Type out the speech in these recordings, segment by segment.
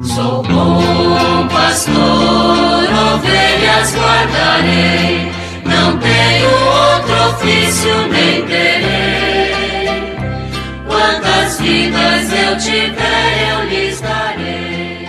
Sou bom pastor, ovelhas guardarei, não tenho outro ofício nem terei. Quantas vidas eu tiver, eu lhes darei.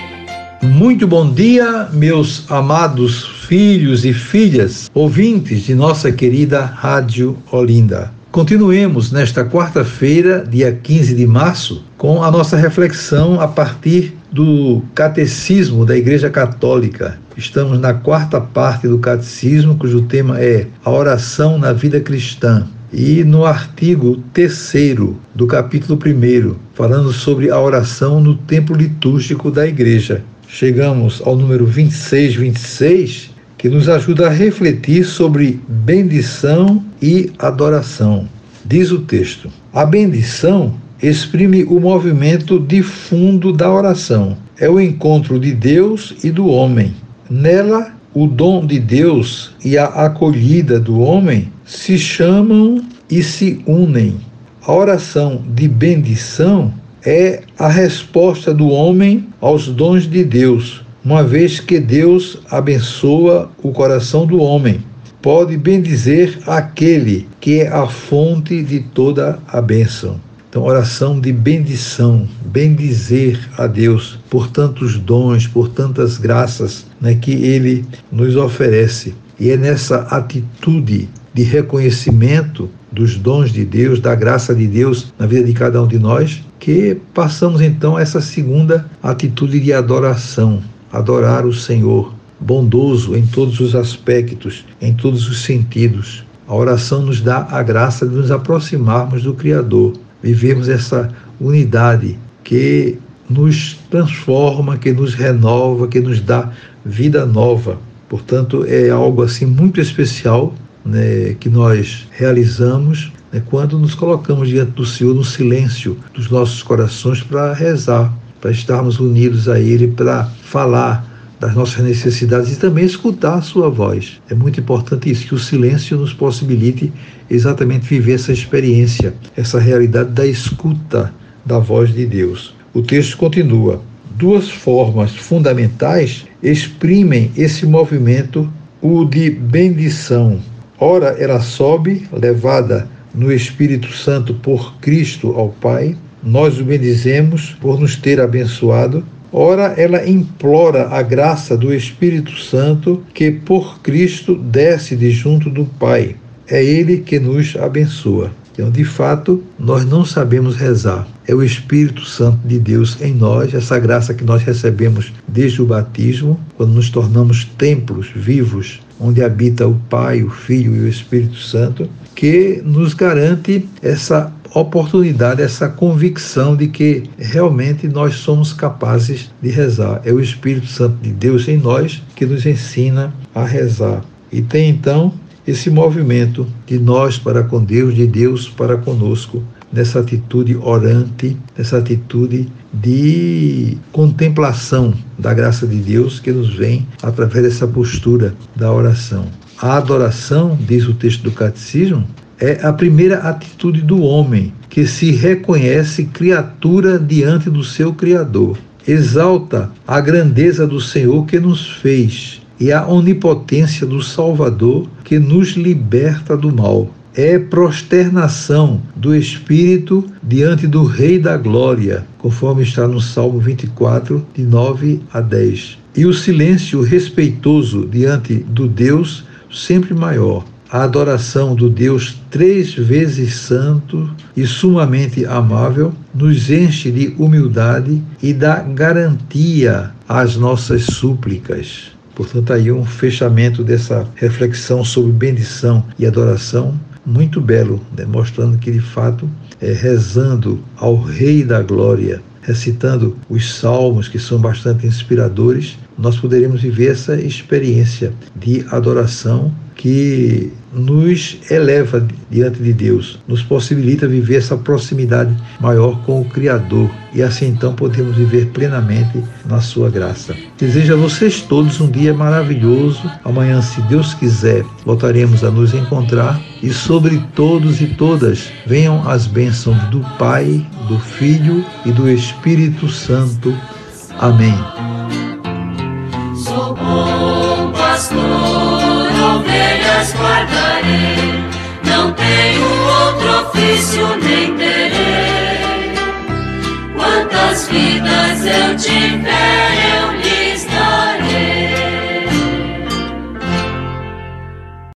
Muito bom dia, meus amados filhos e filhas, ouvintes de nossa querida Rádio Olinda. Continuemos nesta quarta-feira, dia 15 de março, com a nossa reflexão a partir do Catecismo da Igreja Católica. Estamos na quarta parte do Catecismo, cujo tema é a oração na vida cristã. E no artigo terceiro do capítulo 1, falando sobre a oração no tempo litúrgico da Igreja. Chegamos ao número 26, 26, que nos ajuda a refletir sobre bendição e adoração. Diz o texto: A bendição exprime o movimento de fundo da oração. É o encontro de Deus e do homem. Nela, o dom de Deus e a acolhida do homem se chamam e se unem. A oração de bendição é a resposta do homem aos dons de Deus, uma vez que Deus abençoa o coração do homem. Pode bendizer aquele que é a fonte de toda a bênção. Então, oração de bendição, bendizer a Deus por tantos dons, por tantas graças né, que Ele nos oferece. E é nessa atitude de reconhecimento dos dons de Deus, da graça de Deus na vida de cada um de nós, que passamos então a essa segunda atitude de adoração, adorar o Senhor, bondoso em todos os aspectos, em todos os sentidos. A oração nos dá a graça de nos aproximarmos do Criador, vivemos essa unidade que nos transforma, que nos renova, que nos dá vida nova. Portanto, é algo assim muito especial né, que nós realizamos né, quando nos colocamos diante do Senhor no silêncio dos nossos corações para rezar, para estarmos unidos a Ele, para falar das nossas necessidades e também escutar a sua voz. É muito importante isso, que o silêncio nos possibilite exatamente viver essa experiência, essa realidade da escuta da voz de Deus. O texto continua. Duas formas fundamentais exprimem esse movimento, o de bendição. Ora, ela sobe, levada no Espírito Santo por Cristo ao Pai, nós o bendizemos por nos ter abençoado. Ora, ela implora a graça do Espírito Santo que por Cristo desce de junto do Pai. É Ele que nos abençoa. Então, de fato, nós não sabemos rezar. É o Espírito Santo de Deus em nós, essa graça que nós recebemos desde o batismo, quando nos tornamos templos vivos, onde habita o Pai, o Filho e o Espírito Santo, que nos garante essa oportunidade, essa convicção de que realmente nós somos capazes de rezar. É o Espírito Santo de Deus em nós que nos ensina a rezar. E tem então esse movimento de nós para com Deus, de Deus para conosco, nessa atitude orante, nessa atitude de contemplação da graça de Deus que nos vem através dessa postura da oração. A adoração, diz o texto do Catecismo, é a primeira atitude do homem que se reconhece criatura diante do seu Criador. Exalta a grandeza do Senhor que nos fez e a onipotência do Salvador que nos liberta do mal. É prosternação do Espírito diante do Rei da Glória, conforme está no Salmo 24, de 9 a 10. E o silêncio respeitoso diante do Deus sempre maior. A adoração do Deus três vezes santo e sumamente amável nos enche de humildade e dá garantia às nossas súplicas. Portanto, aí um fechamento dessa reflexão sobre bendição e adoração muito belo, né? mostrando que de fato é rezando ao Rei da Glória, recitando os salmos que são bastante inspiradores, nós poderemos viver essa experiência de adoração que nos eleva diante de Deus, nos possibilita viver essa proximidade maior com o Criador e assim então podemos viver plenamente na sua graça. Desejo a vocês todos um dia maravilhoso. Amanhã, se Deus quiser, voltaremos a nos encontrar e sobre todos e todas venham as bênçãos do Pai, do Filho e do Espírito Santo. Amém. Sou bom pastor, ovelhas guardarei, não tenho outro ofício nem terei.